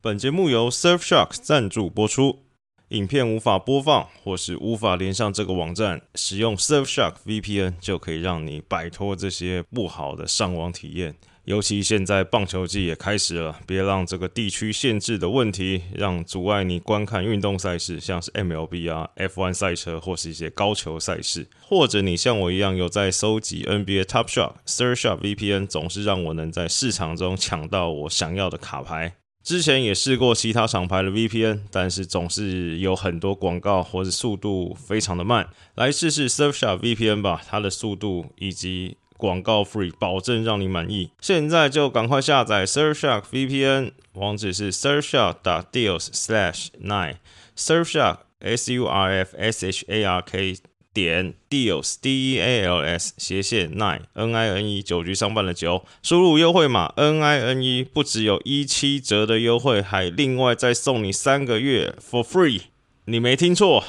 本节目由 Surfshark 赞助播出。影片无法播放或是无法连上这个网站，使用 Surfshark VPN 就可以让你摆脱这些不好的上网体验。尤其现在棒球季也开始了，别让这个地区限制的问题让阻碍你观看运动赛事，像是 MLB 啊、F1 赛车或是一些高球赛事。或者你像我一样有在收集 NBA Top Shot，Surfshark VPN 总是让我能在市场中抢到我想要的卡牌。之前也试过其他厂牌的 VPN，但是总是有很多广告或者速度非常的慢。来试试 Surfshark VPN 吧，它的速度以及广告 free，保证让你满意。现在就赶快下载 Surfshark VPN，网址是 surfshark.deals/slash nine，Surfshark S U R F S H A R K。点 deals d e a l s 斜线 nine n i n e 九局上半的九，输入优惠码 n i n e 不只有一七折的优惠，还另外再送你三个月 for free。你没听错，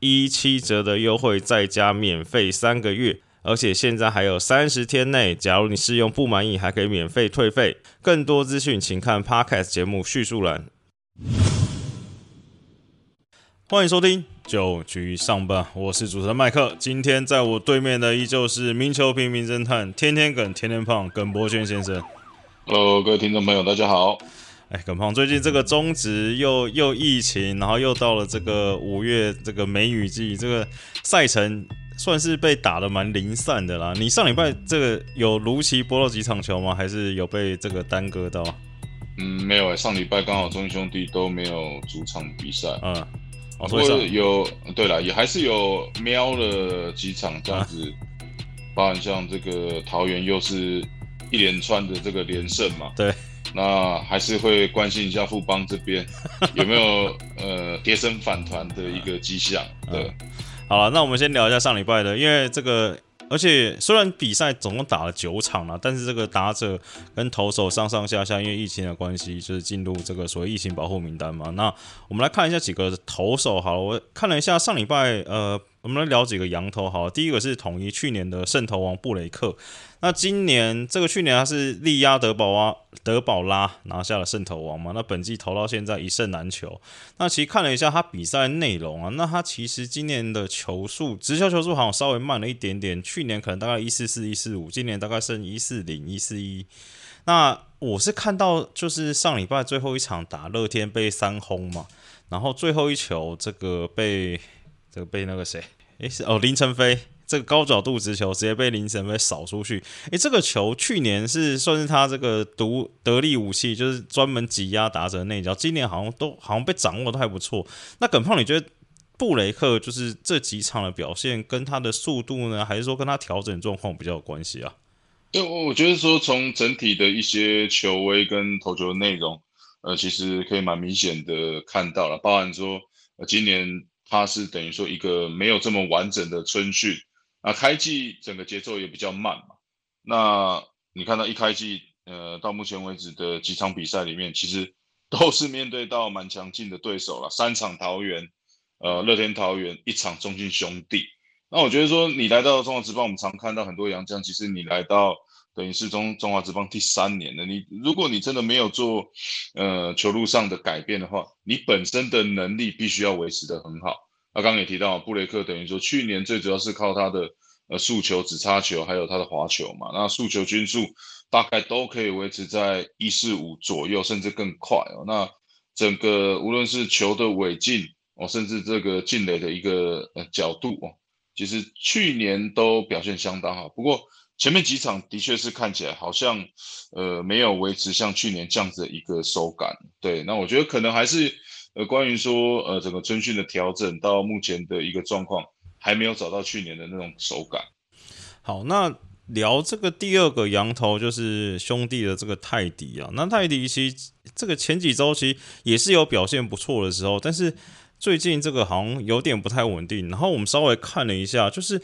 一七折的优惠再加免费三个月，而且现在还有三十天内，假如你试用不满意，还可以免费退费。更多资讯请看 podcast 节目叙述栏。欢迎收听九局上半，我是主持人麦克。今天在我对面的依旧是名球评名侦探，天天梗，天天胖，耿博轩先生。Hello，各位听众朋友，大家好。哎，耿胖，最近这个中职又又疫情，然后又到了这个五月这个梅雨季，这个赛程算是被打的蛮零散的啦。你上礼拜这个有如期播了几场球吗？还是有被这个耽搁到？嗯，没有哎，上礼拜刚好中兄弟都没有主场比赛。嗯。哦，不过有对了，也还是有瞄了几场这样子，包含像这个桃园又是一连串的这个连胜嘛，对，那还是会关心一下富邦这边 有没有呃跌升反团的一个迹象。对，好了，那我们先聊一下上礼拜的，因为这个。而且虽然比赛总共打了九场了，但是这个打者跟投手上上下下，因为疫情的关系，就是进入这个所谓疫情保护名单嘛。那我们来看一下几个投手，好了，我看了一下上礼拜，呃。我们来聊几个羊头好，第一个是统一去年的胜投王布雷克，那今年这个去年他是力压德保啊德保拉拿下了胜投王嘛，那本季投到现在一胜难求。那其实看了一下他比赛内容啊，那他其实今年的球速直球球速好像稍微慢了一点点，去年可能大概一四四一四五，今年大概剩一四零一四一。那我是看到就是上礼拜最后一场打乐天被三轰嘛，然后最后一球这个被。这个被那个谁，诶，是哦林晨飞，这个高角度直球直接被林晨飞扫出去。诶，这个球去年是算是他这个独得力武器，就是专门挤压打者内角。今年好像都好像被掌握都还不错。那耿胖，你觉得布雷克就是这几场的表现跟他的速度呢，还是说跟他调整状况比较有关系啊？对，我觉得说从整体的一些球威跟投球的内容，呃，其实可以蛮明显的看到了，包含说呃今年。它是等于说一个没有这么完整的春训，那开季整个节奏也比较慢嘛。那你看到一开季，呃，到目前为止的几场比赛里面，其实 都是面对到蛮强劲的对手了。三场桃园，呃，乐天桃园，一场中信兄弟。那我觉得说，你来到中华职棒，我们常看到很多洋将，其实你来到。等于是中中华职棒第三年了，你如果你真的没有做呃球路上的改变的话，你本身的能力必须要维持的很好。那刚刚也提到布雷克，等于说去年最主要是靠他的呃速球、直插球，还有他的滑球嘛。那速球均速大概都可以维持在一四五左右，甚至更快哦。那整个无论是球的尾劲哦，甚至这个进垒的一个呃角度哦，其实去年都表现相当好。不过前面几场的确是看起来好像，呃，没有维持像去年这样子的一个手感。对，那我觉得可能还是，呃，关于说，呃，整个春训的调整到目前的一个状况，还没有找到去年的那种手感。好，那聊这个第二个羊头就是兄弟的这个泰迪啊，那泰迪其实这个前几周其实也是有表现不错的时候，但是最近这个好像有点不太稳定。然后我们稍微看了一下，就是。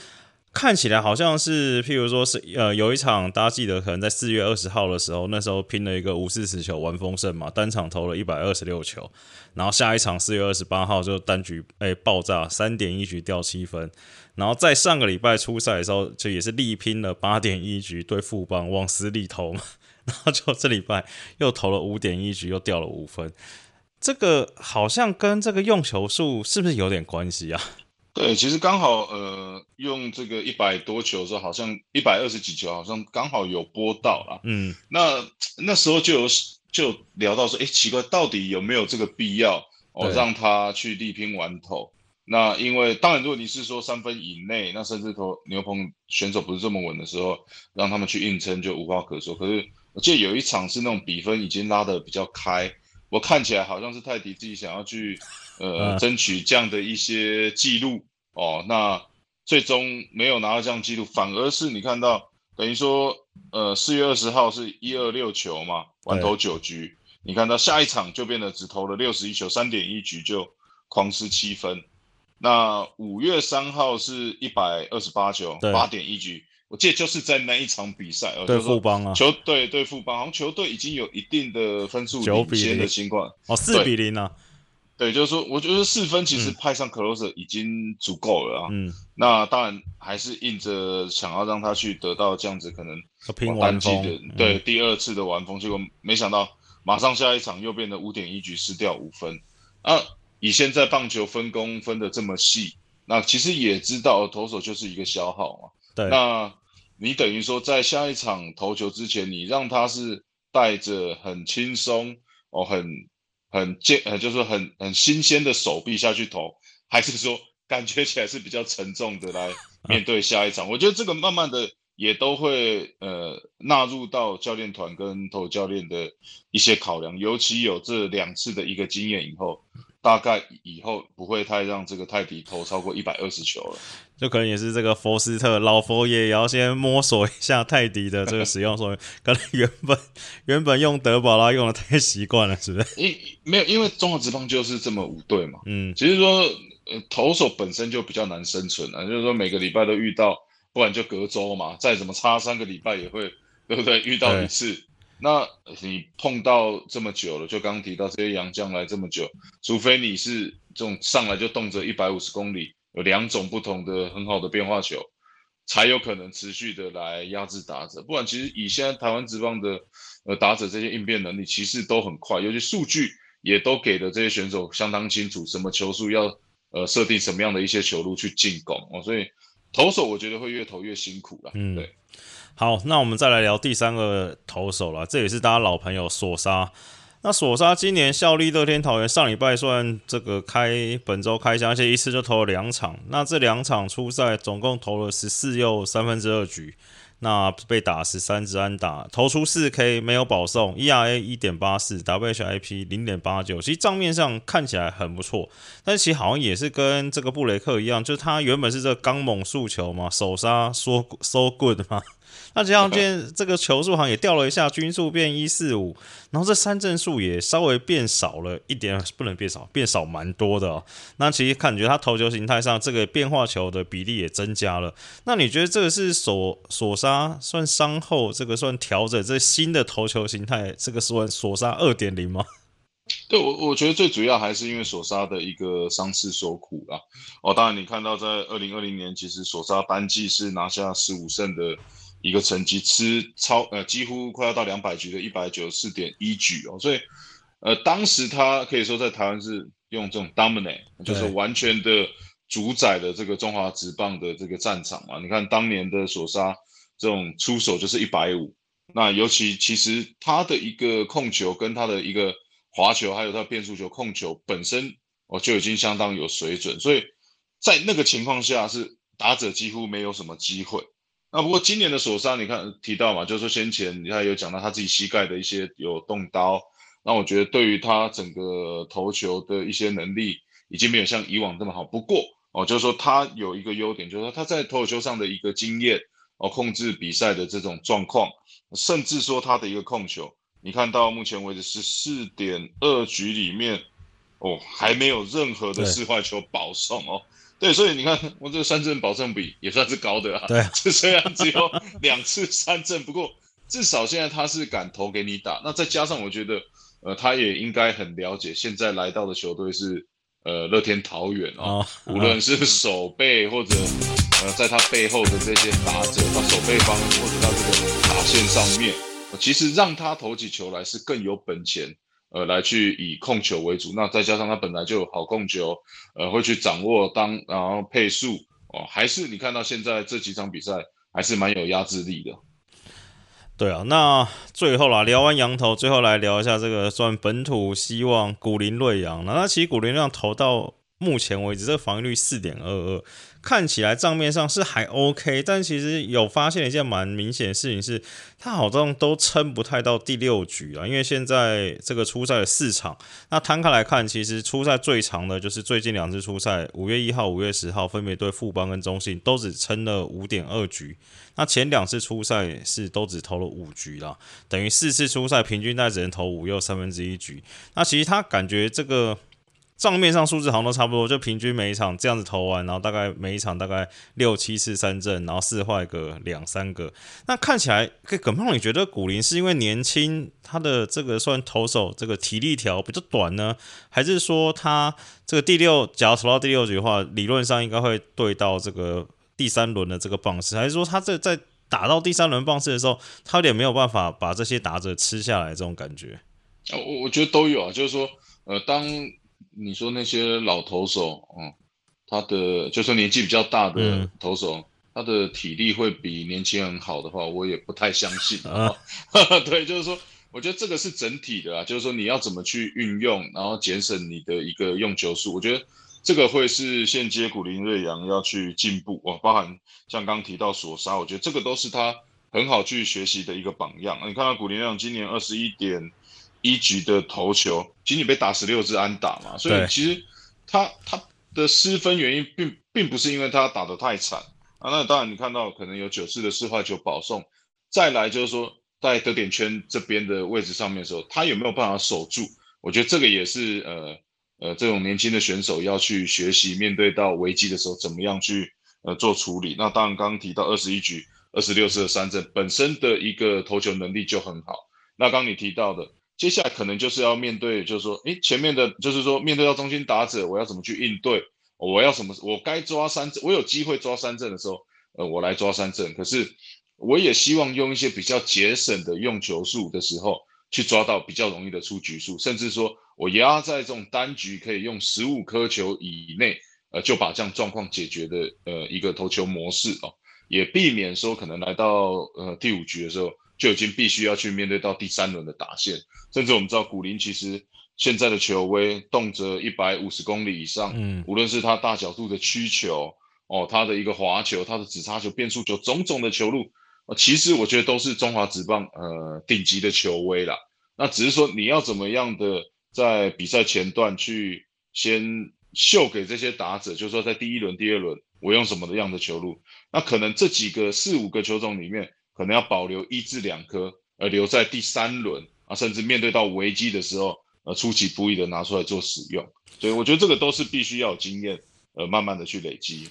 看起来好像是，譬如说是，呃，有一场大家记得，可能在四月二十号的时候，那时候拼了一个五四十球完丰盛嘛，单场投了一百二十六球，然后下一场四月二十八号就单局哎爆炸，三点一局掉七分，然后在上个礼拜初赛的时候，就也是力拼了八点一局对富邦往死里投嘛，然后就这礼拜又投了五点一局，又掉了五分。这个好像跟这个用球数是不是有点关系啊？对，其实刚好呃，用这个一百多球的时候，好像一百二十几球，好像刚好有播到了。嗯，那那时候就有就聊到说，哎，奇怪，到底有没有这个必要哦，让他去力拼完投？那因为当然，如果你是说三分以内，那甚至投牛棚选手不是这么稳的时候，让他们去硬撑就无话可说。可是我记得有一场是那种比分已经拉得比较开。我看起来好像是泰迪自己想要去，呃，争取这样的一些记录哦。那最终没有拿到这样记录，反而是你看到，等于说，呃，四月二十号是一二六球嘛，完投九局。你看到下一场就变得只投了六十一球，三点一局就狂失七分。那五月三号是一百二十八球，八点一局。我记得就是在那一场比赛，对富邦啊，球队对富邦，好像球队已经有一定的分数领先的情况，哦，四比零啊，对，就是说，我觉得四分其实派上 closer 已经足够了啊，嗯，那当然还是硬着想要让他去得到这样子可能拼完风的，对，第二次的完封，结果没想到马上下一场又变得五点一局失掉五分，啊，以现在棒球分工分的这么细，那其实也知道投手就是一个消耗嘛，对，那。你等于说，在下一场投球之前，你让他是带着很轻松哦，很很健，呃，就是很很新鲜的手臂下去投，还是说感觉起来是比较沉重的来 面对下一场？我觉得这个慢慢的也都会呃纳入到教练团跟投教练的一些考量，尤其有这两次的一个经验以后。大概以后不会太让这个泰迪投超过一百二十球了，就可能也是这个佛斯特老佛爷也要先摸索一下泰迪的这个使用，所以可能原本原本用德保拉用的太习惯了，是不是？因没有，因为中华职棒就是这么五队嘛，嗯，其实说呃投手本身就比较难生存啊，就是说每个礼拜都遇到，不然就隔周嘛，再怎么差三个礼拜也会，对不对？遇到一次。那你碰到这么久了，就刚刚提到这些洋将来这么久，除非你是这种上来就动辄一百五十公里，有两种不同的很好的变化球，才有可能持续的来压制打者。不然，其实以现在台湾职棒的呃打者这些应变能力，其实都很快，尤其数据也都给的这些选手相当清楚，什么球速要呃设定什么样的一些球路去进攻哦。所以投手我觉得会越投越辛苦了。嗯，对。好，那我们再来聊第三个投手了，这也是大家老朋友索沙。那索沙今年效力乐天桃园，上礼拜算这个开本周开箱，而且一次就投了两场。那这两场初赛总共投了十四又三分之二局，那被打十三支安打，投出四 K，没有保送，ERA 一点八四，WHIP 零点八九。其实账面上看起来很不错，但其实好像也是跟这个布雷克一样，就是他原本是这刚猛速球嘛，手杀说 so good 嘛。那这样见这个球数好像也掉了一下，均数变一四五，然后这三振数也稍微变少了一点，不能变少，变少蛮多的哦。那其实感觉他投球形态上这个变化球的比例也增加了。那你觉得这个是索索杀算伤后这个算调整这新的投球形态，这个算索杀二点零吗？对我我觉得最主要还是因为索杀的一个伤势所苦啦。哦，当然你看到在二零二零年，其实索杀单季是拿下十五胜的。一个成绩吃超呃几乎快要到两百局的一百九十四点一局哦，所以呃当时他可以说在台湾是用这种 dominate，就是完全的主宰的这个中华职棒的这个战场嘛。你看当年的索沙这种出手就是一百五，那尤其其实他的一个控球跟他的一个滑球，还有他变速球控球本身哦就已经相当有水准，所以在那个情况下是打者几乎没有什么机会。那不过今年的索沙，你看提到嘛，就是说先前你看有讲到他自己膝盖的一些有动刀，那我觉得对于他整个投球的一些能力，已经没有像以往这么好。不过哦，就是说他有一个优点，就是说他在投球上的一个经验哦，控制比赛的这种状况，甚至说他的一个控球，你看到目前为止十四点二局里面，哦，还没有任何的四坏球保送哦。对，所以你看，我这个三振保证比也算是高的啊。对，这虽然只有两次三振，不过至少现在他是敢投给你打。那再加上我觉得，呃，他也应该很了解，现在来到的球队是呃乐天桃园啊，无论是守备或者呃在他背后的这些打者，他守备方或者他这个打线上面，其实让他投起球来是更有本钱，呃，来去以控球为主。那再加上他本来就有好控球，呃，会去掌握当然后配速哦，还是你看到现在这几场比赛还是蛮有压制力的。对啊，那最后啦，聊完羊头，最后来聊一下这个算本土希望古林瑞阳。那其实古林瑞阳投到目前为止，这个防御率四点二二。看起来账面上是还 OK，但其实有发现一件蛮明显的事情是，他好像都撑不太到第六局啊。因为现在这个初赛的四场，那摊开来看，其实初赛最长的就是最近两次初赛，五月一号、五月十号分别对富邦跟中信，都只撑了五点二局。那前两次初赛是都只投了五局啦，等于四次初赛平均在只能投五又三分之一局。那其实他感觉这个。账面上数字好像都差不多，就平均每一场这样子投完，然后大概每一场大概六七次三振，然后四坏个两三个。那看起来，耿胖，你觉得古林是因为年轻，他的这个算投手这个体力条比较短呢，还是说他这个第六，假如投到第六局的话，理论上应该会对到这个第三轮的这个棒次，还是说他这在打到第三轮棒次的时候，他有点没有办法把这些打者吃下来这种感觉？我我觉得都有啊，就是说，呃，当你说那些老投手，嗯，他的就说年纪比较大的投手，他的体力会比年轻人好的话，我也不太相信啊。对，就是说，我觉得这个是整体的啊，就是说你要怎么去运用，然后节省你的一个用球数，我觉得这个会是现阶古林瑞阳要去进步哦，包含像刚提到索沙，我觉得这个都是他很好去学习的一个榜样。你看到古林瑞阳今年二十一点。一局的投球，仅仅被打十六支安打嘛，所以其实他他的失分原因并并不是因为他打得太惨啊，那当然你看到可能有九次的四坏球保送，再来就是说在得点圈这边的位置上面的时候，他有没有办法守住？我觉得这个也是呃呃这种年轻的选手要去学习，面对到危机的时候怎么样去呃做处理。那当然刚刚提到二十一局二十六次的三振，本身的一个投球能力就很好。那刚你提到的。接下来可能就是要面对，就是说，诶，前面的，就是说，面对到中心打者，我要怎么去应对？我要什么？我该抓三振，我有机会抓三振的时候，呃，我来抓三振。可是，我也希望用一些比较节省的用球数的时候，去抓到比较容易的出局数，甚至说我压在这种单局可以用十五颗球以内，呃，就把这样状况解决的，呃，一个投球模式哦，也避免说可能来到呃第五局的时候。就已经必须要去面对到第三轮的打线，甚至我们知道古林其实现在的球威动辄一百五十公里以上，嗯，无论是他大角度的曲球，哦，他的一个滑球，他的直插球、变速球，种种的球路，其实我觉得都是中华职棒呃顶级的球威啦。那只是说你要怎么样的在比赛前段去先秀给这些打者，就是说在第一轮、第二轮我用什么的样的球路，那可能这几个四五个球种里面。可能要保留一至两颗，而留在第三轮啊，甚至面对到危机的时候，呃，出其不意的拿出来做使用。所以我觉得这个都是必须要有经验，呃，慢慢的去累积。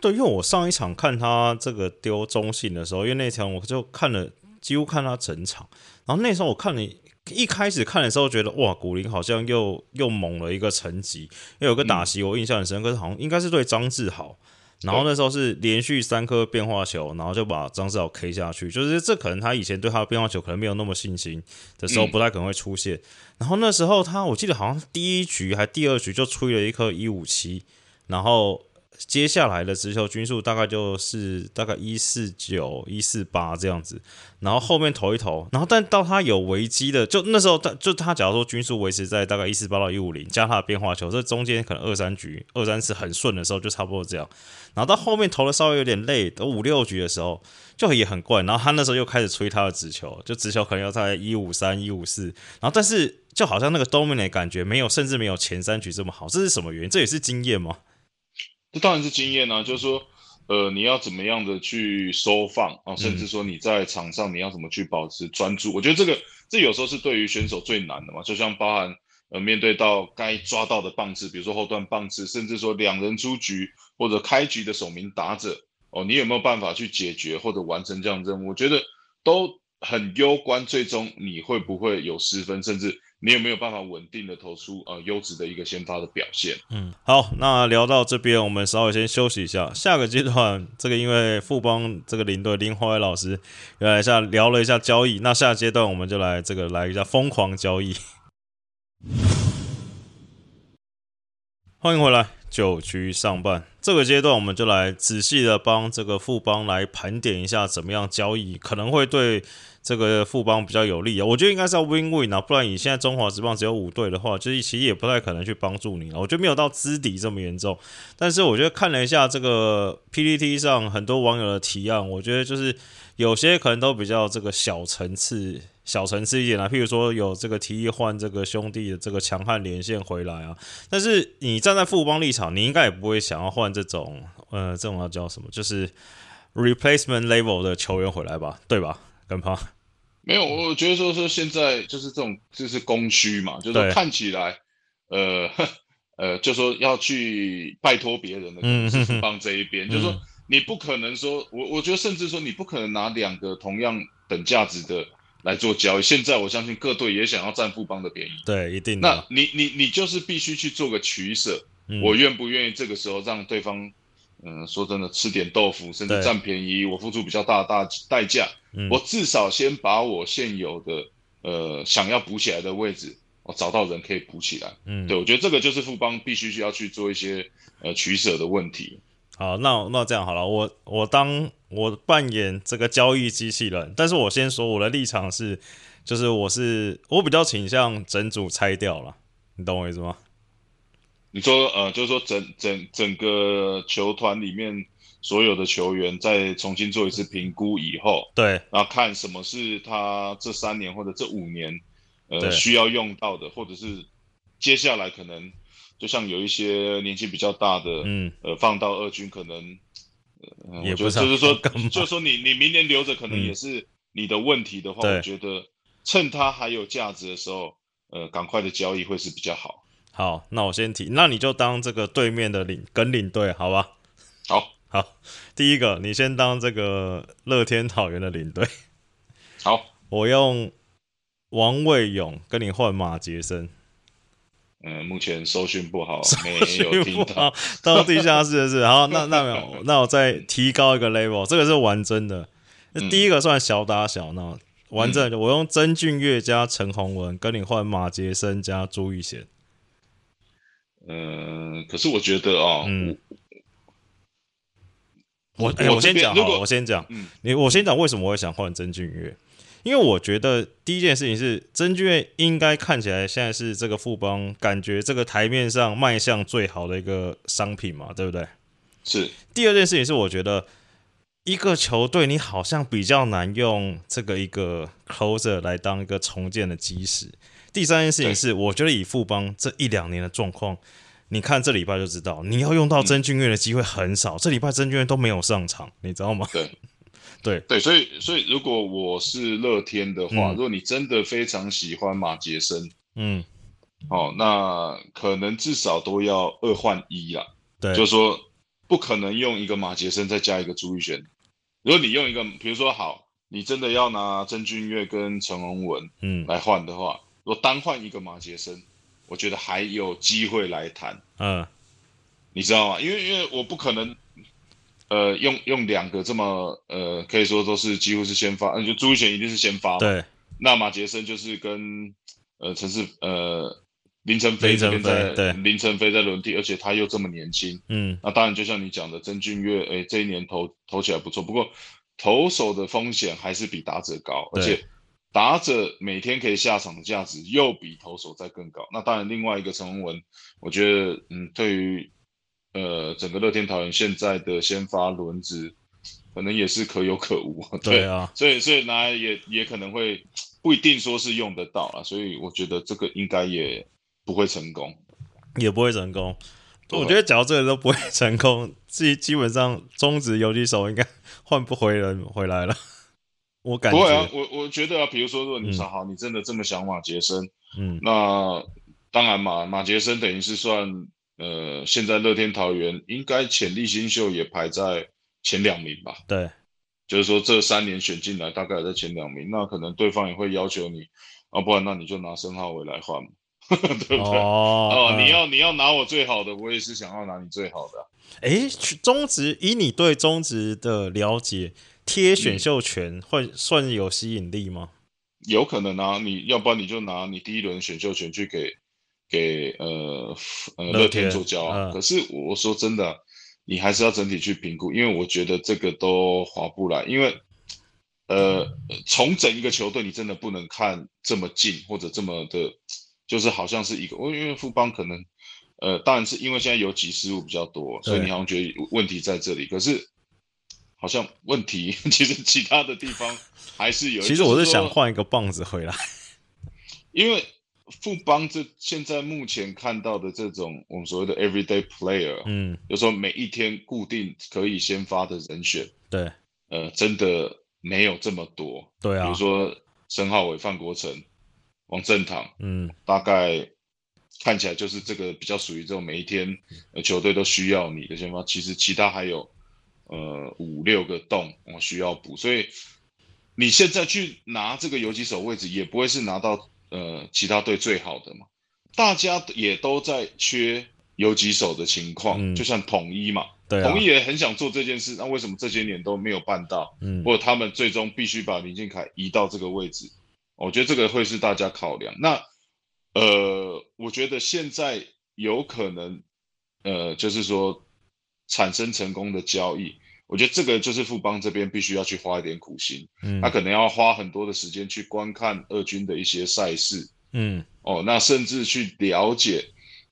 对，因为我上一场看他这个丢中信的时候，因为那场我就看了几乎看他整场，然后那时候我看你一开始看的时候，觉得哇，古林好像又又猛了一个层级，因为有个打席我印象很深刻，好像应该是对张志豪。然后那时候是连续三颗变化球，然后就把张志豪 K 下去。就是这可能他以前对他的变化球可能没有那么信心的时候，不太可能会出现。然后那时候他我记得好像第一局还第二局就吹了一颗一五七，然后。接下来的直球均数大概就是大概一四九一四八这样子，然后后面投一投，然后但到他有危机的，就那时候他就他假如说均数维持在大概一四八到一五零，加他的变化球，这中间可能二三局二三次很顺的时候就差不多这样，然后到后面投的稍微有点累，都五六局的时候就也很怪，然后他那时候又开始吹他的直球，就直球可能要在一五三一五四，然后但是就好像那个 dominate 感觉没有，甚至没有前三局这么好，这是什么原因？这也是经验吗？这当然是经验啊，就是说，呃，你要怎么样的去收放啊，甚至说你在场上你要怎么去保持专注，我觉得这个这有时候是对于选手最难的嘛。就像包含呃面对到该抓到的棒次，比如说后段棒次，甚至说两人出局或者开局的守名打者，哦，你有没有办法去解决或者完成这样任务？我觉得都很攸关，最终你会不会有失分，甚至你有没有办法稳定的投出呃优质的一个先发的表现？嗯，好，那聊到这边，我们稍微先休息一下。下个阶段，这个因为富邦这个领队林华伟老师来一下聊了一下交易，那下阶段我们就来这个来一下疯狂交易。欢迎回来，九局上半这个阶段，我们就来仔细的帮这个富邦来盘点一下，怎么样交易可能会对。这个富邦比较有利啊，我觉得应该是要 win win 啊，不然你现在中华职棒只有五队的话，就是其实也不太可能去帮助你了。我觉得没有到资底这么严重，但是我觉得看了一下这个 PPT 上很多网友的提案，我觉得就是有些可能都比较这个小层次、小层次一点啊。譬如说有这个提议换这个兄弟的这个强悍连线回来啊，但是你站在富邦立场，你应该也不会想要换这种呃这种要叫什么，就是 replacement level 的球员回来吧，对吧？跟胖。没有，我觉得说说现在就是这种就是供需嘛，就是看起来，呃呃，就说要去拜托别人的是富邦这一边，就是说你不可能说，我我觉得甚至说你不可能拿两个同样等价值的来做交易。现在我相信各队也想要占富邦的便宜，对，一定。那你你你就是必须去做个取舍，我愿不愿意这个时候让对方？嗯，说真的，吃点豆腐，甚至占便宜，我付出比较大的大代价，我至少先把我现有的呃想要补起来的位置，我找到人可以补起来。嗯，对，我觉得这个就是富邦必须需要去做一些呃取舍的问题。好，那那这样好了，我我当我扮演这个交易机器人，但是我先说我的立场是，就是我是我比较倾向整组拆掉了，你懂我意思吗？你说呃，就是说整整整个球团里面所有的球员再重新做一次评估以后，对，然后看什么是他这三年或者这五年呃需要用到的，或者是接下来可能就像有一些年纪比较大的，嗯，呃，放到二军可能，也不就是说，就是说你你明年留着可能也是你的问题的话，我觉得趁他还有价值的时候，呃，赶快的交易会是比较好。好，那我先提，那你就当这个对面的领跟领队，好吧？好，好，第一个你先当这个乐天桃园的领队。好，我用王卫勇跟你换马杰森。嗯，目前搜讯不好，没有听到。到地下室的是，好，那那没 有，那我再提高一个 level，这个是玩真的。第一个算小打小闹，玩真的，我用曾俊岳加陈宏文跟你换马杰森加朱玉贤。嗯，可是我觉得啊，嗯，我我先讲好，我先讲，嗯，你我先讲为什么我会想换曾俊岳，因为我觉得第一件事情是真俊岳应该看起来现在是这个富邦感觉这个台面上卖相最好的一个商品嘛，对不对？是。第二件事情是我觉得一个球队你好像比较难用这个一个 closer 来当一个重建的基石。第三件事情是，我觉得以富邦这一两年的状况，你看这礼拜就知道，你要用到真俊岳的机会很少。这礼拜真俊岳都没有上场，你知道吗？对，对，对，所以，所以如果我是乐天的话，如果你真的非常喜欢马杰森，嗯，哦，那可能至少都要二换一啊。对，就是说不可能用一个马杰森再加一个朱玉璇。如果你用一个，比如说好，你真的要拿曾俊岳跟陈宏文，嗯，来换的话。如果单换一个马杰森，我觉得还有机会来谈。嗯，你知道吗？因为因为我不可能，呃，用用两个这么呃，可以说都是几乎是先发，那就朱一贤一定是先发。对，那马杰森就是跟呃陈世呃林晨飞这边在林晨飞在轮替，而且他又这么年轻。嗯，那当然就像你讲的，曾俊岳，哎，这一年投投起来不错，不过投手的风险还是比打者高，而且。打者每天可以下场的价值又比投手再更高。那当然，另外一个陈文，我觉得，嗯，对于呃整个乐天桃园现在的先发轮子，可能也是可有可无。对啊，所以所以拿来也也可能会不一定说是用得到啊。所以我觉得这个应该也不会成功，也不会成功。我觉得讲到这个都不会成功，基基本上中职游击手应该 换不回人回来了。我感觉不会啊，我我觉得啊，比如说，如果你说好，你真的这么想马杰森，嗯，那当然马马杰森等于是算呃，现在乐天桃园应该潜力新秀也排在前两名吧？对，就是说这三年选进来大概在前两名，那可能对方也会要求你啊，不然那你就拿申浩伟来换嘛，对不对？哦，你要你要拿我最好的，我也是想要拿你最好的。哎，中职以你对中职的了解，贴选秀权会算有吸引力吗？有可能啊，你要不然你就拿你第一轮选秀权去给给呃呃乐天做交啊。可是我说真的，你还是要整体去评估，因为我觉得这个都划不来，因为呃重整一个球队，你真的不能看这么近或者这么的，就是好像是一个，因为富邦可能呃当然是因为现在有几失误比较多，所以你好像觉得问题在这里，可是好像问题 其实其他的地方。还是有，其实我是想换一个棒子回来，因为富邦这现在目前看到的这种我们所谓的 everyday player，嗯，就说每一天固定可以先发的人选，对，呃，真的没有这么多，对啊，比如说申浩伟、范国成、王振堂，嗯，大概看起来就是这个比较属于这种每一天球队都需要你的先发，其实其他还有呃五六个洞我需要补，所以。你现在去拿这个游击手位置，也不会是拿到呃其他队最好的嘛？大家也都在缺游击手的情况，就像统一嘛，统一也很想做这件事，那为什么这些年都没有办到？嗯，或者他们最终必须把林俊凯移到这个位置？我觉得这个会是大家考量。那呃，我觉得现在有可能呃，就是说产生成功的交易。我觉得这个就是富邦这边必须要去花一点苦心，嗯，他可能要花很多的时间去观看二军的一些赛事，嗯，哦，那甚至去了解，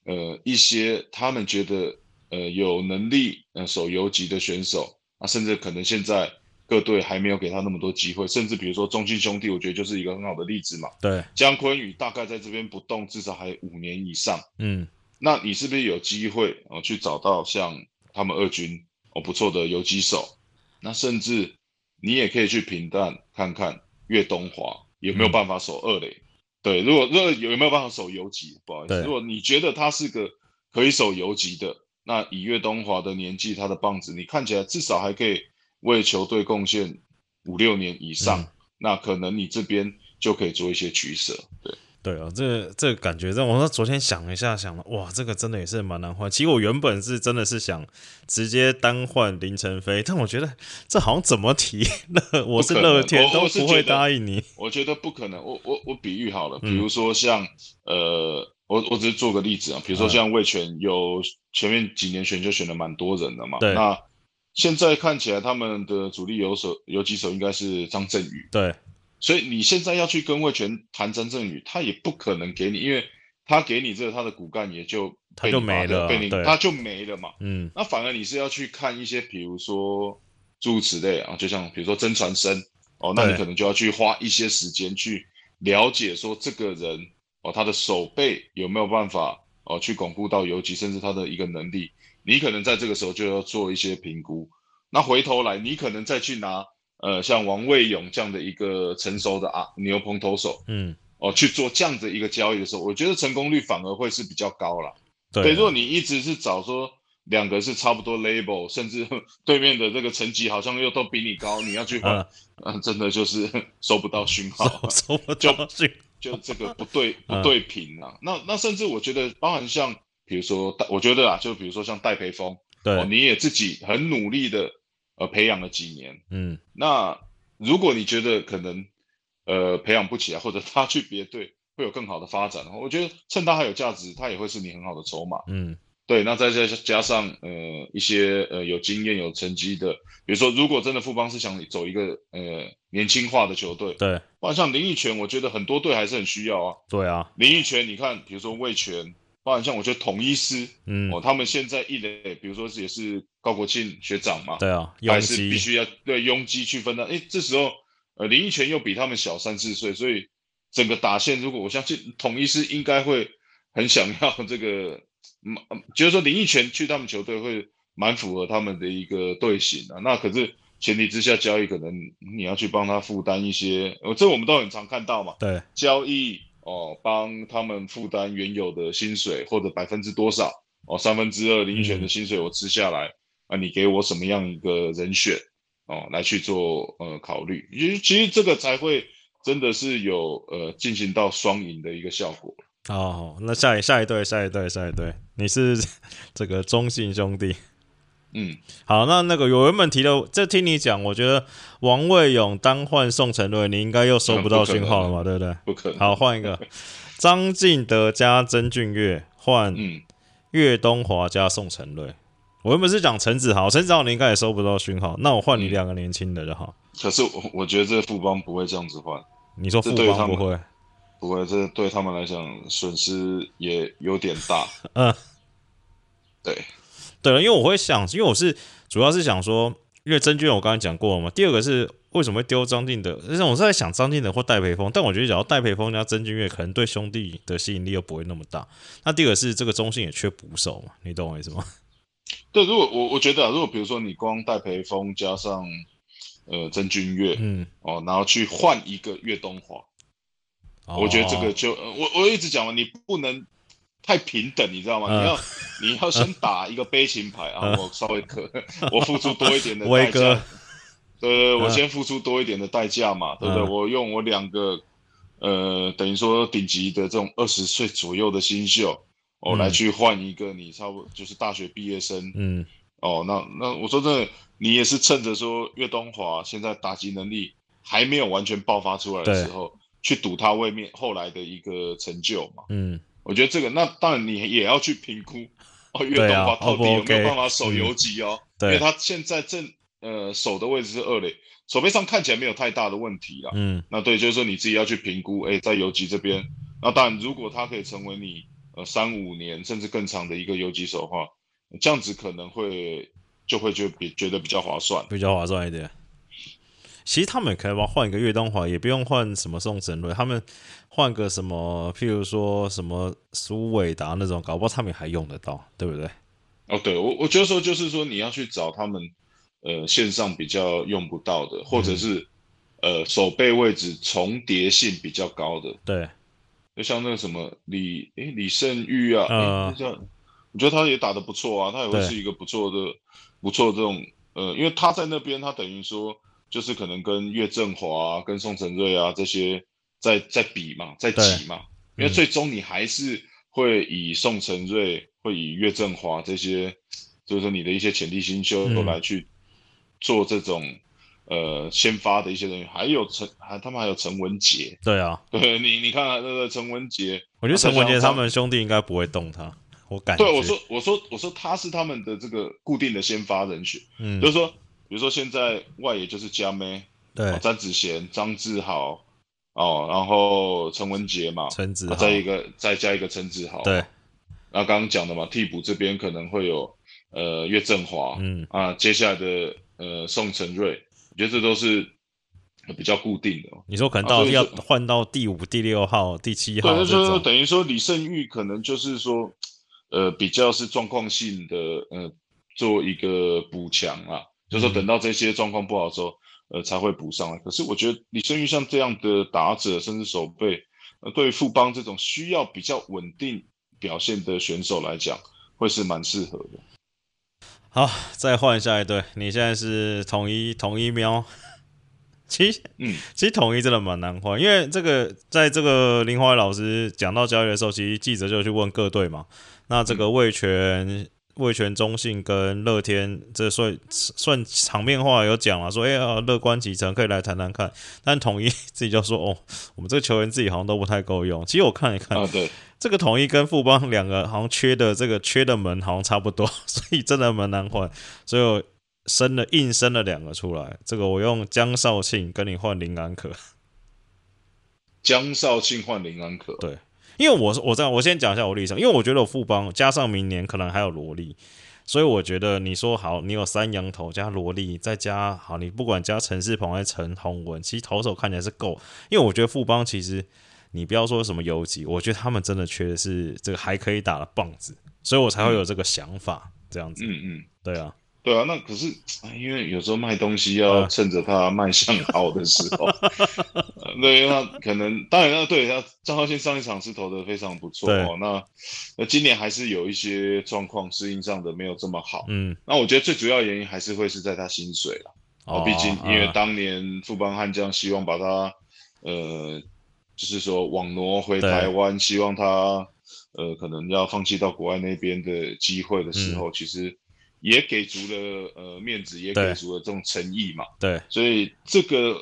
呃，一些他们觉得呃有能力呃手游级的选手，啊，甚至可能现在各队还没有给他那么多机会，甚至比如说中信兄弟，我觉得就是一个很好的例子嘛，对，姜昆宇大概在这边不动至少还五年以上，嗯，那你是不是有机会哦去找到像他们二军？哦，不错的游击手，那甚至你也可以去平淡看看岳东华有没有办法守二垒。对，如果如果有没有办法守游击，不好意思，如果你觉得他是个可以守游击的，那以岳东华的年纪，他的棒子，你看起来至少还可以为球队贡献五六年以上，那可能你这边就可以做一些取舍，对。对啊，这这感觉，让我昨天想一下，想了，哇，这个真的也是蛮难换。其实我原本是真的是想直接单换林晨飞，但我觉得这好像怎么提，那我是乐天都不会答应你。我觉得不可能。我我我比喻好了，比如说像呃，我我只是做个例子啊，比如说像魏权有前面几年选就选了蛮多人的嘛，对那现在看起来他们的主力有手有几手应该是张振宇，对。所以你现在要去跟魏权谈张正宇，他也不可能给你，因为他给你这个他的骨干也就他就没了，被你他就没了嘛。嗯，那反而你是要去看一些，比如说诸如此类啊，就像比如说曾传生哦，那你可能就要去花一些时间去了解说这个人哦，他的手背有没有办法哦去巩固到游击，甚至他的一个能力，你可能在这个时候就要做一些评估。那回头来，你可能再去拿。呃，像王卫勇这样的一个成熟的啊牛棚投手，嗯，哦去做这样的一个交易的时候，我觉得成功率反而会是比较高了。对，如果你一直是找说两个是差不多 label，甚至 对面的这个成绩好像又都比你高，你要去换，嗯，真的就是收不到讯号，收不到讯，就这个不对不对频啊。那那甚至我觉得，包含像比如说，我觉得啊，就比如说像戴培峰，对，你也自己很努力的。呃，培养了几年，嗯，那如果你觉得可能，呃，培养不起来，或者他去别队会有更好的发展，我觉得趁他还有价值，他也会是你很好的筹码，嗯，对。那再加加上呃一些呃有经验有成绩的，比如说如果真的富邦是想走一个呃年轻化的球队，对，或者像林奕泉，我觉得很多队还是很需要啊，对啊，林奕泉，你看，比如说魏权。包含像我觉得统一师，嗯，哦，他们现在一垒，比如说是也是高国庆学长嘛，对啊，还是必须要对拥挤去分担。哎，这时候，呃，林奕泉又比他们小三四岁，所以整个打线，如果我相信统一师应该会很想要这个，嗯，就是说林奕泉去他们球队会蛮符合他们的一个队形的。那可是前提之下交易，可能你要去帮他负担一些，呃，这我们都很常看到嘛，对，交易。哦，帮他们负担原有的薪水或者百分之多少？哦，三分之二遴选的薪水我吃下来，啊，你给我什么样一个人选？哦，来去做呃考虑，其实其实这个才会真的是有呃进行到双赢的一个效果。哦，那下一下一对，下一对，下一对，你是 这个中信兄弟。嗯，好，那那个有原本提的，这听你讲，我觉得王卫勇单换宋承瑞，你应该又收不到讯号了嘛，对不对？不可能。好，换一个，张敬德加曾俊岳换嗯，岳东华加宋承瑞。我原本是讲陈子豪，陈子豪你应该也收不到讯号，那我换你两个年轻的就好。可是我我觉得这个富邦不会这样子换，你说富这对他们邦不会？不会，这对他们来讲损失也有点大。嗯，对，对了，因为我会想，因为我是主要是想说，因为曾俊我刚才讲过了嘛。第二个是为什么会丢张敬德？但是我是在想张敬德或戴培峰，但我觉得只要戴培峰加曾俊岳，可能对兄弟的吸引力又不会那么大。那第二个是这个中信也缺捕手嘛，你懂我意思吗？对，如果我我觉得、啊，如果比如说你光戴培峰加上呃曾俊岳嗯，哦，然后去换一个岳东华，我觉得这个就、呃我我一直讲嘛，你不能太平等，你知道吗？嗯。你要你要先打一个悲情牌啊，我稍微可 我付出多一点的 代价，对对对，我嗯先付出多一点的代价嘛，对不对？嗯。我用我两个呃，等于说顶级的这种二十岁左右的新秀。哦，嗯。来去换一个你差不多就是大学毕业生，嗯。哦，那那我说真的，你也是趁着说岳东华现在打击能力还没有完全爆发出来的时候，去赌他未面后来的一个成就嘛。嗯，我觉得这个，那当然你也要去评估哦，岳东华到底有没有？办法守游击哦，因对，为他现在正呃守的位置是二垒，手背上看起来没有太大的问题啦。嗯那对，就是说你自己要去评估，哎，在游击这边，那当然如果他可以成为你呃三五年甚至更长的一个游击手的话，这样子可能会就会就比觉得比较划算。比较划算一点。其实他们也可以吧，换一个岳东华，也不用换什么宋承瑞，他们换个什么，譬如说什么苏伟达那种，搞不好他们也还用得到，对不对？哦，对我我觉得说就是说你要去找他们呃线上比较用不到的，或者是、呃手背位置重叠性比较高的，对，就像那个什么李诶李胜玉啊，诶呃那叫我觉得他也打得不错啊，他也会是一个不错的不错的这种呃，因为他在那边他等于说就是可能跟岳振华、啊、跟宋承瑞啊这些在在比嘛，在挤嘛，因为嗯。最终你还是会以宋承瑞、会以岳振华这些，就是说你的一些潜力新秀嗯。都来去做这种。呃，先发的一些人员，还有陈，还他们还有陈文杰，对啊，对你，你看啊那个陈文杰，我觉得陈文杰他们兄弟应该不会动他，我感觉。对我说，我说，我说他是他们的这个固定的先发人选，嗯。就，是说，比如说现在外野就是加妹、对。哦，詹子贤、张志豪，哦，然后陈文杰嘛，陈子豪，啊再一个再加一个陈子豪，对，然后刚刚讲的嘛，替补这边可能会有呃岳振华，嗯，啊，接下来的呃宋承瑞，我觉得这都是比较固定的哦。你说可能到要换到第五、第六号、第七对，号这种，等于说李胜玉可能就是说，呃，比较是状况性的，呃，做一个补强啊，就是等到这些状况不好的时候，呃，才会补上来。可是我觉得李胜玉像这样的打者，甚至手背，呃，对于富邦这种需要比较稳定表现的选手来讲，会是蛮适合的。好，再换下一队。你现在是统一统一喵，其实嗯，其实统一真的蛮难换，因为这个在这个林华老师讲到交易的时候，其实记者就去问各队嘛。那这个魏权、魏权中信跟乐天，这算算场面话有讲了，说哎呀乐观几成，可以来谈谈看。但统一自己就说哦，我们这个球员自己好像都不太够用。其实我看一看，啊，对，这个统一跟富邦两个好像缺的这个缺的门好像差不多，所以真的蛮难换，所以我生了硬生了两个出来。这个我用江少庆跟你换林安可，江少庆换林安可，对因为我是我这样，我先讲一下我立场，因为我觉得我富邦加上明年可能还有罗莉，所以我觉得你说好，你有三羊头加罗莉，再加好，你不管加陈世鹏还是陈宏文，其实投手看起来是够，因为我觉得富邦其实你不要说什么游击，我觉得他们真的缺的是这个还可以打的棒子，所以我才会有这个想法，这样子，嗯嗯。对啊，对啊，那可是哎因为有时候卖东西要啊趁着它卖相好的时候，呃对，那可能当然那对他张浩宪上一场是投的非常不错那那今年还是有一些状况适应上的没有这么好，嗯，那我觉得最主要原因还是会是在他薪水了，哦，毕竟因为当年富邦悍将希望把他呃，就是说网挪回台湾，希望他呃可能要放弃到国外那边的机会的时候，其实也给足了呃面子，也给足了这种诚意嘛。对，所以这个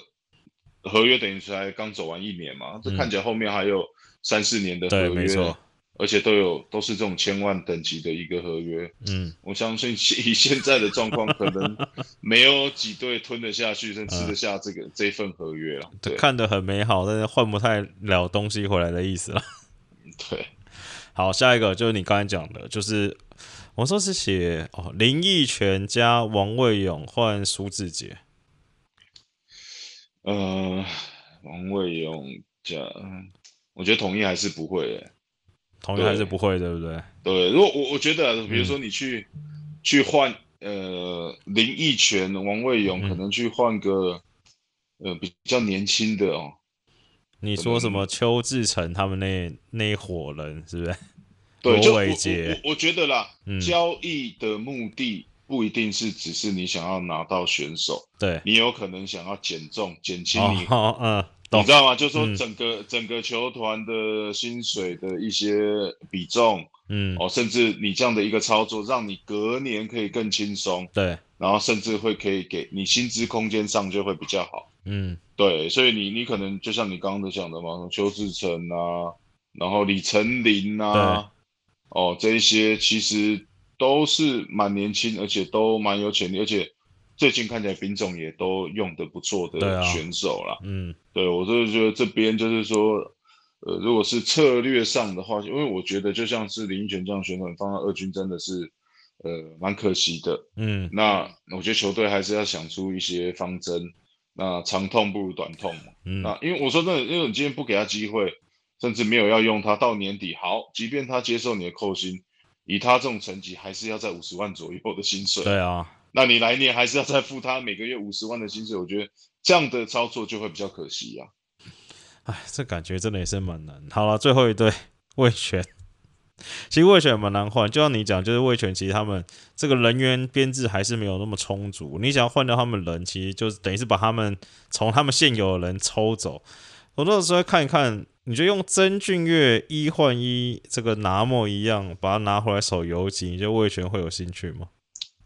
合约等于才刚走完一年嘛，这嗯看起来后面还有三四年的合对，约，没错，而且都有都是这种千万等级的一个合约。嗯，我相信以现在的状况，可能 没有几队吞得下去，甚至吃得下这个、这份合约了。对看得很美好，但是换不太了东西回来的意思了。对，好，下一个就是你刚才讲的，就是我说是写哦，林奕泉加王卫勇换苏志杰，呃，王卫勇加，我觉得统一还是不会、欸。同意还是不会，对不对？对，如果我我觉得啊，比如说你去、去换呃林奕泉、王卫勇，嗯可能去换个呃比较年轻的哦。你说什么邱志成他们那那一伙人是不是？对，就我我我我觉得啦，嗯。交易的目的不一定是只是你想要拿到选手，对，你有可能想要减重、减轻你，哦，嗯，懂。你知，道吗？就是说嗯。整个、整个球团的薪水的一些比重嗯，哦，甚至你这样的一个操作，让你隔年可以更轻松，对，然后甚至会可以给你薪资空间上就会比较好。嗯，对，所以你你可能就像你刚刚的讲的嘛，邱志成啊，然后李成林啊，哦，这一些其实都是蛮年轻，而且都蛮有潜力，而且最近看起来兵种也都用的不错的选手啦。嗯，对我就是觉得这边就是说，呃，如果是策略上的话，因为我觉得就像是林奕泉这样选手，放到二军真的是呃蛮可惜的。嗯，那我觉得球队还是要想出一些方针，那长痛不如短痛嘛。嗯，那因为我说真的，因为你今天不给他机会，甚至没有要用他，到年底好，即便他接受你的扣薪，以他这种成绩，还是要在五十万左右的薪水。对啊，那你来年还是要再付他每个月五十万的薪水，我觉得这样的操作就会比较可惜啊。哎，这感觉真的也是蛮难。好了，最后一对魏权，其实魏权也蛮难换，就像你讲，就是魏权其实他们这个人员编制还是没有那么充足。你想要换掉他们人，其实就是等于是把他们从他们现有的人抽走。我那时候看一看，你就用曾俊岳一换一这个拿莫一样，把它拿回来守游击，你觉得魏权会有兴趣吗？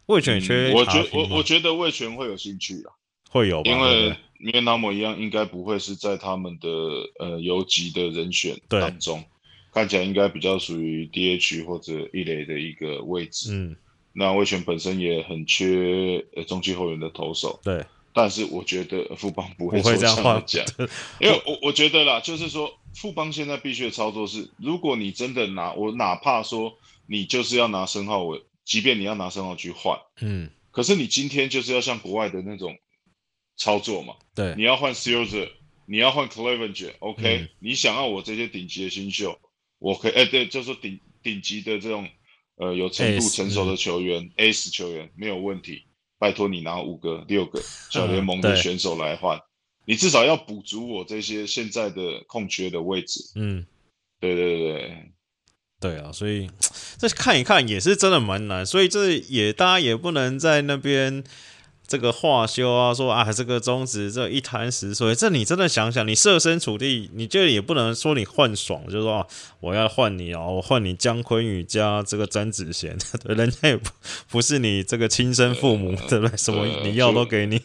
魏权缺嗯我觉我我觉得魏权会有兴趣啊，会有吧？因为对因为拿莫一样，应该不会是在他们的呃游击的人选当中，看起来应该比较属于 DH 或者一垒的一个位置。嗯，那魏权本身也很缺呃中继后援的投手，对，但是我觉得富邦不会这样的讲，因为我我觉得啦，就是说富邦现在必须的操作是，如果你真的拿我哪怕说你就是要拿申浩伟，即便你要拿申浩去换，嗯，可是你今天就是要像国外的那种操作嘛，对，你要换 s e a l s 你要换 Clevenger，OK，、嗯你想要我这些顶级的新秀，我可以，哎、对，就是顶顶级的这种呃有程度成熟的球员、a c e 球员没有问题，拜托你拿五个、六个小联盟的选手来换，你至少要补足我这些现在的空缺的位置。嗯。对对对对，对啊，所以 这看一看也是真的蛮难，所以这也大家也不能在那边这个话修啊，说啊这个宗旨这一潭死水，这你真的想想，你设身处地，你就也不能说你换爽，就是说、啊、我要换你哦，我换你姜昆宇加这个詹子贤，对，人家也不不是你这个亲生父母，对不对？什么你要都给你，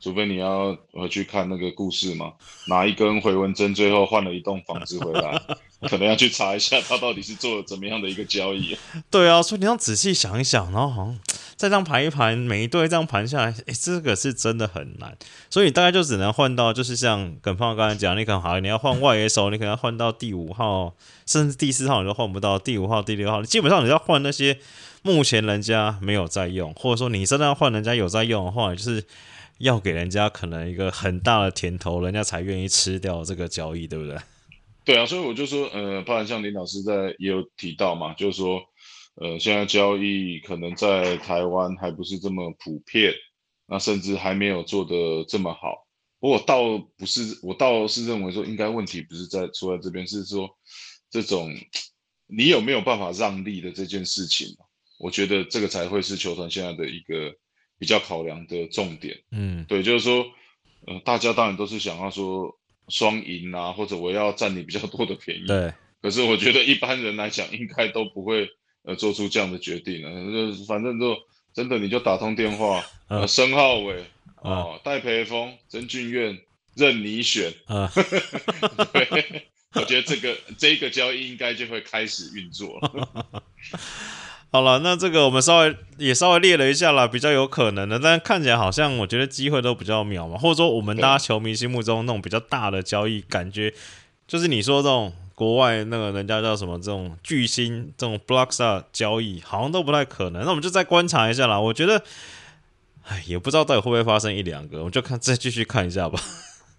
除非你要回去看那个故事嘛，拿一根回文针最后换了一栋房子回来，可能要去查一下他到底是做了怎么样的一个交易。对啊，所以你要仔细想一想，然后好像再这样盘一盘，每一队这样盘下来，诶，这个是真的很难。所以大概就只能换到，就是像耿胖刚才讲，你可能好，你要换外野手，你可能要换到第五号，甚至第四号你都换不到，第五号、第六号，基本上你要换那些目前人家没有在用，或者说你真的要换人家有在用的话，就是要给人家可能一个很大的甜头，人家才愿意吃掉这个交易，对不对？对啊，所以我就说，呃，包含像林老师在也有提到嘛，就是说，呃，现在交易可能在台湾还不是这么普遍，那甚至还没有做的这么好。不过我倒不是，我倒是认为说，应该问题不是在出在这边，是说这种你有没有办法让利的这件事情，我觉得这个才会是球团现在的一个比较考量的重点。嗯，对，就是说，呃，大家当然都是想要说双赢啊，或者我要占你比较多的便宜。对。可是我觉得一般人来讲，应该都不会呃做出这样的决定了。就反正就真的你就打通电话，呃，申浩伟哦，戴培峰、曾俊苑任你选。啊。对，我觉得这个这个交易应该就会开始运作了。好了，那这个我们稍微也稍微列了一下啦，比较有可能的，但看起来好像我觉得机会都比较渺茫，或者说我们大家球迷心目中那种比较大的交易，感觉就是你说这种国外那个人家叫什么这种巨星这种 blocks 交易，好像都不太可能。那我们就再观察一下啦。我觉得，哎，也不知道到底会不会发生一两个，我们就看再继续看一下吧。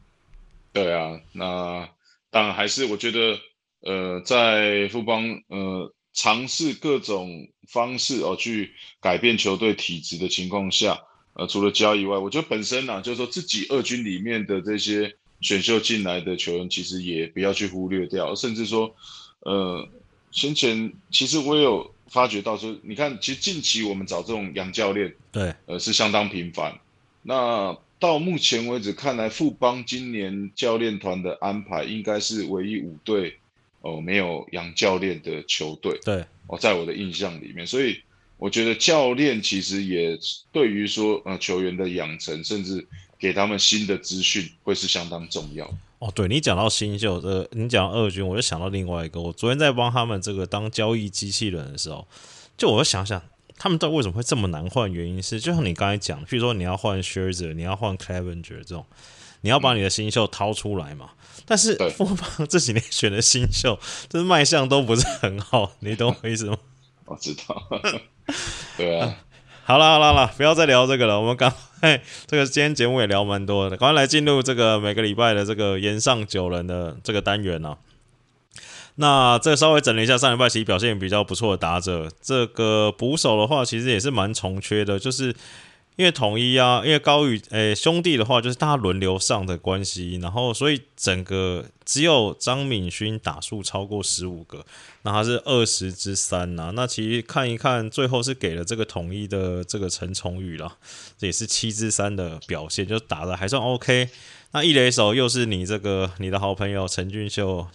对啊，那当然还是我觉得，呃，在富邦，呃。尝试各种方式哦，去改变球队体质的情况下，呃，除了交易外，我觉得本身呢，就是说自己二军里面的这些选秀进来的球员，其实也不要去忽略掉，甚至说，呃，先前其实我有发觉到说，你看，其实近期我们找这种洋教练，对，呃，是相当频繁。那到目前为止看来，富邦今年教练团的安排应该是唯一五队。哦，没有杨教练的球队，对，哦，在我的印象里面，所以我觉得教练其实也对于说呃球员的养成，甚至给他们新的资讯，会是相当重要。哦，对你讲到新秀，呃你讲二军，我就想到另外一个，我昨天在帮他们这个当交易机器人的时候，就我想想，他们到底为什么会这么难换？原因是就像你刚才讲，譬如说你要换 s h i r z e r 你要换 Clevenger 这种，你要把你的新秀掏出来嘛。但是富邦这几年选的新秀，就是卖相都不是很好，你懂我意思吗？我知道。对啊，好了好了了，不要再聊这个了。我们赶快，这个今天节目也聊蛮多的，赶快来进入这个每个礼拜的这个延上九人的这个单元啊。那这稍微整理一下，上礼拜其实表现比较不错的打者，这个捕手的话，其实也是蛮重缺的，就是。因为统一啊，因为高宇诶兄弟的话，就是大家轮流上的关系，然后所以整个只有张敏勋打数超过十五个，那他是二十之三呐。那其实看一看，最后是给了这个统一的这个陈崇宇了，这也是七之三的表现，就打的还算 OK。那一垒手又是你这个你的好朋友陈俊秀。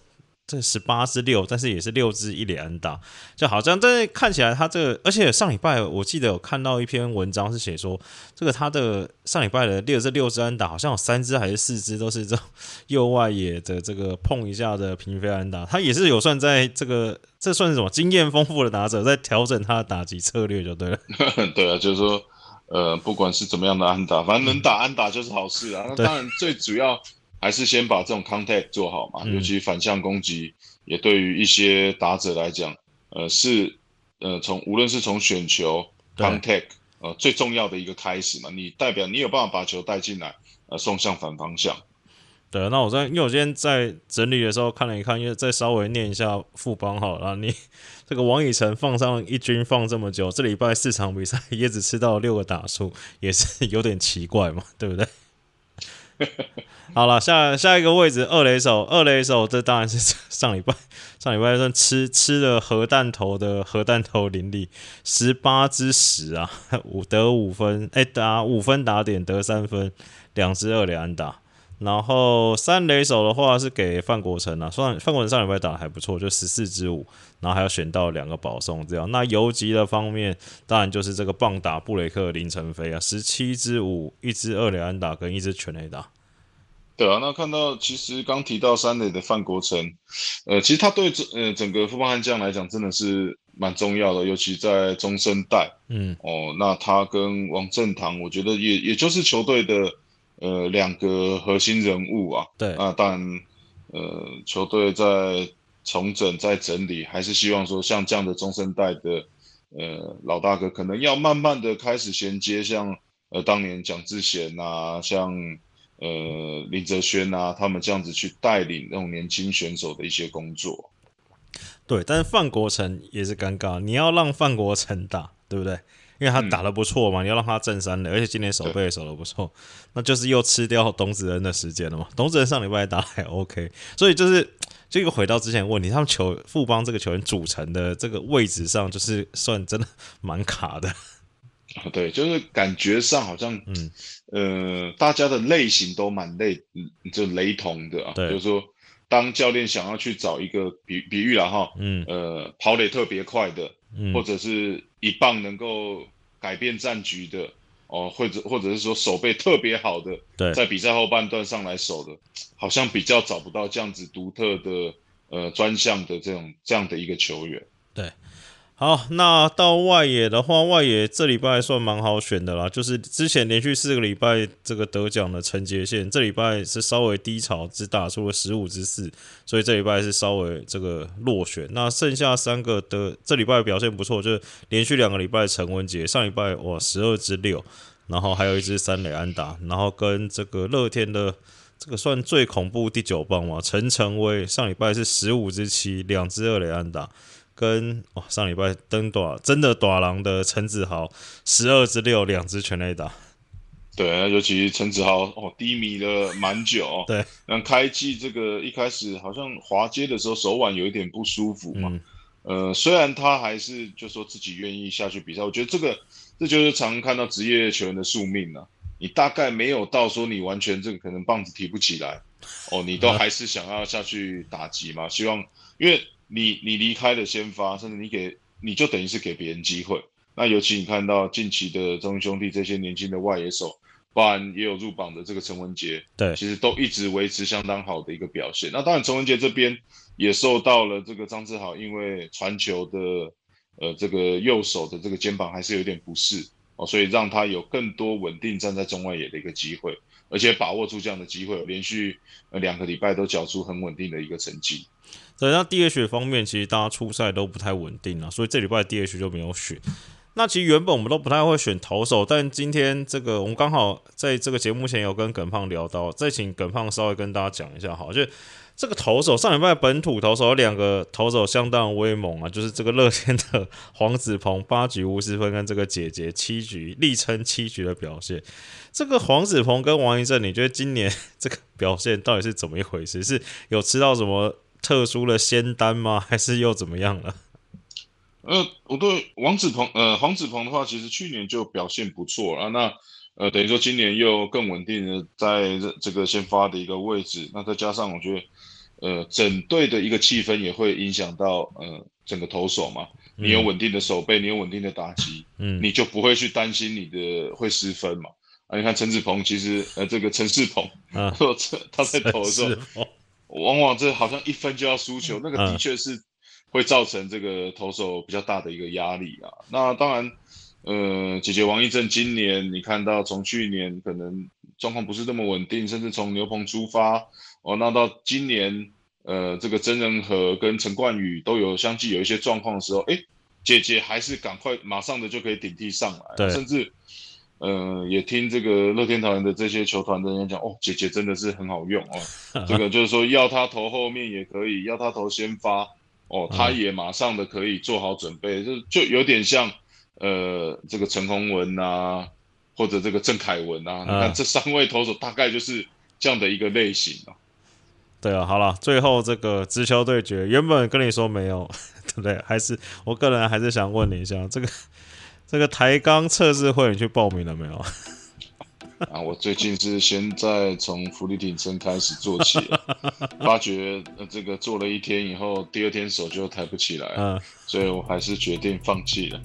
这十八支六，但是也是六支一连打，就好像这看起来他这个，而且上礼拜我记得有看到一篇文章是写说，这个他的上礼拜的六这六支安打，好像有三支还是四支都是这种右外野的这个碰一下的平飞安打，他也是有算在这个这算是什么经验丰富的打者，在调整他的打击策略就对了。对啊，就是说，呃，不管是怎么样的安打，反正能打安打就是好事啊。那当然最主要。还是先把这种 contact 做好嘛，尤其反向攻击，也对于一些打者来讲，呃，是呃从无论是从选球 contact，呃最重要的一个开始嘛，你代表你有办法把球带进来，呃送向反方向。对，那我在因为我今天在整理的时候看了一看，因为再稍微念一下副帮好了，你 这个王以诚放上一军放这么久，这礼拜四场比赛也只吃到六个打数，也是有点奇怪嘛，对不对？好了，下下一个位置二雷手，二雷手这当然是 上礼拜上礼拜算吃吃了核弹头的核弹头林立，十八之十啊，五得五分，哎打五分打点得三分，两只二雷安打。然后三垒手的话是给范国成啊，算范国成上礼拜打的还不错，就十四支五，然后还要选到两个保送这样。那游击的方面，当然就是这个棒打布雷克林晨飞啊，十七支五，一支二垒安打跟一支全垒打。对啊，那看到其实刚提到三垒的范国成，呃，其实他对整呃整个富邦悍将来讲真的是蛮重要的，尤其在中生代，嗯，哦，那他跟王振堂，我觉得也也就是球队的呃两个核心人物啊，对，那当然呃球队在重整在整理，还是希望说像这样的中生代的呃老大哥，可能要慢慢的开始衔接，像呃当年蒋志贤啊，像。呃，林哲轩啊，他们这样子去带领那种年轻选手的一些工作，对。但是范国成也是尴尬，你要让范国成打，对不对？因为他打的不错嘛，你要让他正三垒，而且今年守备也守的不错，那就是又吃掉董子恩的时间了嘛。董子恩上礼拜打还 OK，所以就是这个回到之前问题，他们球富邦这个球员组成的这个位置上，就是算真的 蛮卡的。对，就是感觉上好像，嗯，呃，大家的类型都蛮类，嗯，就雷同的啊。对，就是说，当教练想要去找一个比比喻了哈，嗯，呃，跑得特别快的，嗯，或者是一棒能够改变战局的，哦，或者或者是说守备特别好的，对，在比赛后半段上来守的，好像比较找不到这样子独特的，呃，专项的这种这样的一个球员。对。好，那到外野的话，外野这礼拜算蛮好选的啦。就是之前连续四个礼拜这个得奖的陈杰宪，这礼拜是稍微低潮，只打出了十五之四，所以这礼拜是稍微这个落选。那剩下三个的这礼拜表现不错，就是连续两个礼拜陈文杰，上礼拜哇十二之六，然后还有一支三垒安打，然后跟这个乐天的这个算最恐怖第九棒嘛，陈成威上礼拜是十五之七，两支二垒安打。跟哇上礼拜登短真的短狼的陈子豪十二支六两支全垒打，对，尤其陈子豪哦低迷了蛮久，对，那开季这个一开始好像滑接的时候手腕有一点不舒服嘛，呃，虽然他还是就说自己愿意下去比赛，我觉得这个这就是常看到职业球员的宿命啊，你大概没有到说你完全这个可能棒子提不起来，哦，你都还是想要下去打击嘛，希望因为。你你离开了先发，甚至你给你就等于是给别人机会。那尤其你看到近期的中兄弟这些年轻的外野手，包含也有入榜的这个陈文杰，对，其实都一直维持相当好的一个表现。那当然陈文杰这边也受到了这个张志豪因为传球的呃这个右手的这个肩膀还是有点不适哦，所以让他有更多稳定站在中外野的一个机会，而且把握住这样的机会，连续两个礼拜都缴出很稳定的一个成绩。对，那 DH 方面，其实大家初赛都不太稳定啊，所以这礼拜 DH 就没有选。那其实原本我们都不太会选投手，但今天这个我们刚好在这个节目前有跟耿胖聊到，再请耿胖稍微跟大家讲一下，好，就这个投手上礼拜本土投手有两个投手相当威猛啊，就是这个乐天的黄子鹏八局无失分，跟这个姐姐七局力撑七局的表现。这个黄子鹏跟王一正，你觉得今年这个表现到底是怎么一回事？是有吃到什么？特殊的仙丹吗？还是又怎么样了？呃，我对王子鹏，呃，黄子鹏的话，其实去年就表现不错啊。那呃，等于说今年又更稳定的在这这个先发的一个位置。那再加上我觉得，呃，整队的一个气氛也会影响到呃整个投手嘛。你有稳定的手背，你有稳定的打击，嗯，你就不会去担心你的会失分嘛。啊，你看陈子鹏，其实呃，这个陈世鹏，啊，他在投的时候。往往这好像一分就要输球，那个的确是会造成这个投手比较大的一个压力啊。那当然，呃，姐姐王一正今年你看到从去年可能状况不是那么稳定，甚至从牛棚出发哦，那到今年呃，这个曾仁和跟陈冠宇都有相继有一些状况的时候，哎，姐姐还是赶快马上的就可以顶替上来，甚至。嗯，也听这个乐天桃园的这些球团的人讲，哦，姐姐真的是很好用哦。这个就是说，要他投后面也可以，要他投先发，哦，他也马上的可以做好准备，就就有点像呃，这个陈宏文呐，或者这个郑凯文呐，你看这三位投手大概就是这样的一个类型啊。对啊，好了，最后这个直球对决，原本跟你说没有，对不对？还是我个人还是想问你一下这个。这个抬杠测试会，你去报名了没有？啊，我最近是先在从浮力挺身开始做起，发觉这个做了一天以后，第二天手就抬不起来，嗯，所以我还是决定放弃了。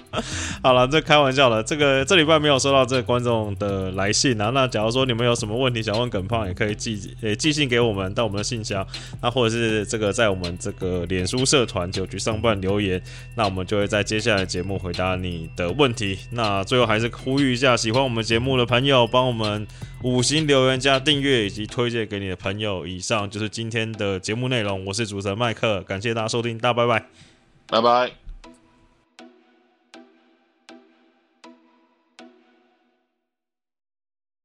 好了，这开玩笑了。这个这礼拜没有收到这个观众的来信啊。那假如说你们有什么问题想问耿胖，也可以寄呃寄信给我们到我们的信箱，那或者是这个在我们这个脸书社团九局上半留言，那我们就会在接下来的节目回答你的问题。那最后还是呼吁一下，喜欢我们节目的朋友，帮我们五星留言加订阅以及推荐给你的朋友。以上就是今天的节目内容。我是主持人麦克，感谢大家收听，大拜拜，拜拜。